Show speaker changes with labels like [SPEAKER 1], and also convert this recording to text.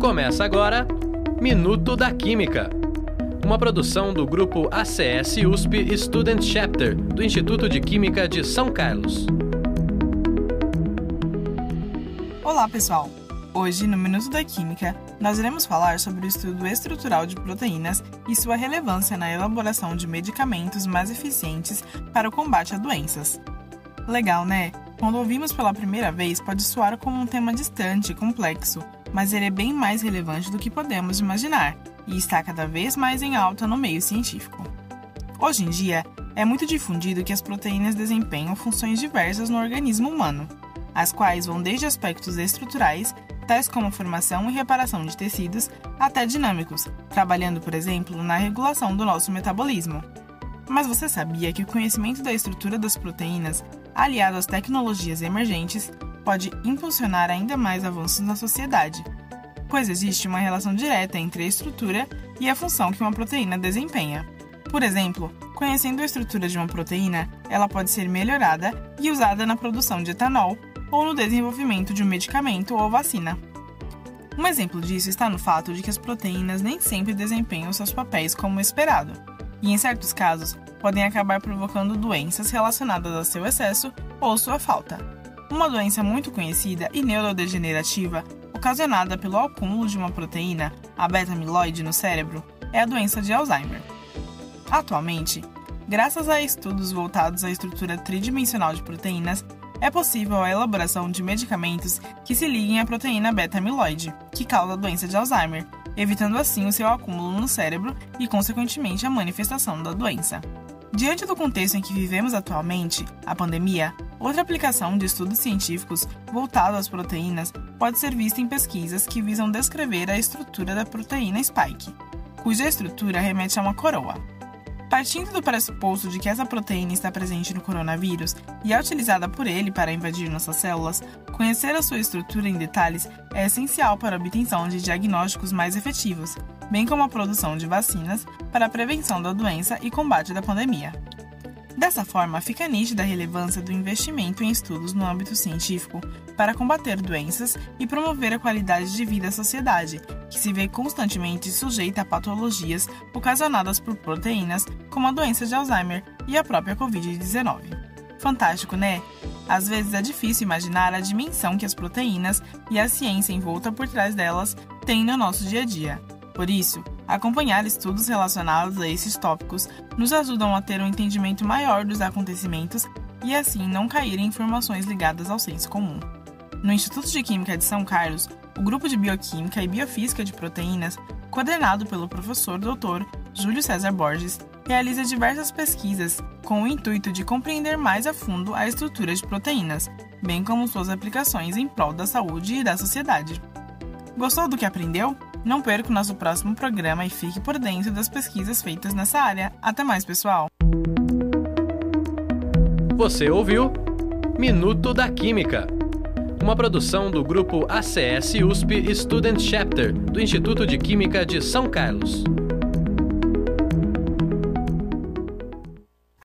[SPEAKER 1] Começa agora Minuto da Química. Uma produção do grupo ACS USP Student Chapter do Instituto de Química de São Carlos.
[SPEAKER 2] Olá, pessoal! Hoje, no Minuto da Química, nós iremos falar sobre o estudo estrutural de proteínas e sua relevância na elaboração de medicamentos mais eficientes para o combate a doenças. Legal, né? Quando ouvimos pela primeira vez, pode soar como um tema distante e complexo, mas ele é bem mais relevante do que podemos imaginar e está cada vez mais em alta no meio científico. Hoje em dia, é muito difundido que as proteínas desempenham funções diversas no organismo humano, as quais vão desde aspectos estruturais, tais como formação e reparação de tecidos, até dinâmicos, trabalhando, por exemplo, na regulação do nosso metabolismo. Mas você sabia que o conhecimento da estrutura das proteínas, aliado às tecnologias emergentes, pode impulsionar ainda mais avanços na sociedade, pois existe uma relação direta entre a estrutura e a função que uma proteína desempenha. Por exemplo, conhecendo a estrutura de uma proteína, ela pode ser melhorada e usada na produção de etanol ou no desenvolvimento de um medicamento ou vacina. Um exemplo disso está no fato de que as proteínas nem sempre desempenham seus papéis como esperado, e em certos casos podem acabar provocando doenças relacionadas ao seu excesso ou sua falta. Uma doença muito conhecida e neurodegenerativa, ocasionada pelo acúmulo de uma proteína, a beta-amiloide, no cérebro, é a doença de Alzheimer. Atualmente, graças a estudos voltados à estrutura tridimensional de proteínas, é possível a elaboração de medicamentos que se liguem à proteína beta-amiloide, que causa a doença de Alzheimer, evitando assim o seu acúmulo no cérebro e, consequentemente, a manifestação da doença. Diante do contexto em que vivemos atualmente, a pandemia, outra aplicação de estudos científicos voltado às proteínas pode ser vista em pesquisas que visam descrever a estrutura da proteína spike, cuja estrutura remete a uma coroa. Partindo do pressuposto de que essa proteína está presente no coronavírus e é utilizada por ele para invadir nossas células, conhecer a sua estrutura em detalhes é essencial para a obtenção de diagnósticos mais efetivos, bem como a produção de vacinas para a prevenção da doença e combate da pandemia. Dessa forma, fica nítida a relevância do investimento em estudos no âmbito científico para combater doenças e promover a qualidade de vida à sociedade, que se vê constantemente sujeita a patologias ocasionadas por proteínas, como a doença de Alzheimer e a própria Covid-19. Fantástico, né? Às vezes é difícil imaginar a dimensão que as proteínas e a ciência envolta por trás delas têm no nosso dia a dia. Por isso, acompanhar estudos relacionados a esses tópicos nos ajudam a ter um entendimento maior dos acontecimentos e assim não cair em informações ligadas ao senso comum. No Instituto de Química de São Carlos, o grupo de Bioquímica e Biofísica de Proteínas, coordenado pelo professor Dr. Júlio César Borges, realiza diversas pesquisas com o intuito de compreender mais a fundo a estrutura de proteínas, bem como suas aplicações em prol da saúde e da sociedade. Gostou do que aprendeu? Não perca o nosso próximo programa e fique por dentro das pesquisas feitas nessa área. Até mais, pessoal!
[SPEAKER 1] Você ouviu Minuto da Química, uma produção do grupo ACS USP Student Chapter do Instituto de Química de São Carlos.